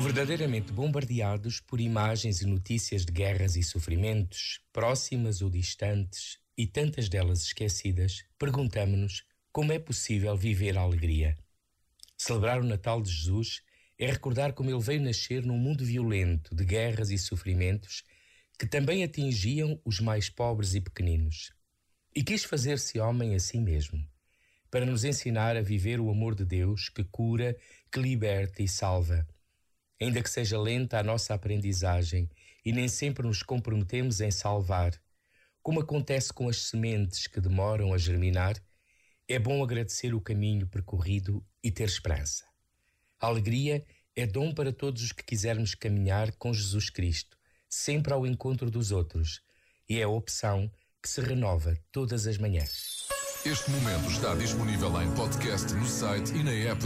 Verdadeiramente bombardeados por imagens e notícias de guerras e sofrimentos, próximas ou distantes, e tantas delas esquecidas, perguntamos-nos como é possível viver a alegria. Celebrar o Natal de Jesus é recordar como ele veio nascer num mundo violento de guerras e sofrimentos que também atingiam os mais pobres e pequeninos. E quis fazer-se homem a si mesmo, para nos ensinar a viver o amor de Deus que cura, que liberta e salva ainda que seja lenta a nossa aprendizagem e nem sempre nos comprometemos em salvar, como acontece com as sementes que demoram a germinar, é bom agradecer o caminho percorrido e ter esperança. A alegria é dom para todos os que quisermos caminhar com Jesus Cristo, sempre ao encontro dos outros, e é a opção que se renova todas as manhãs. Este momento está disponível em podcast no site e na app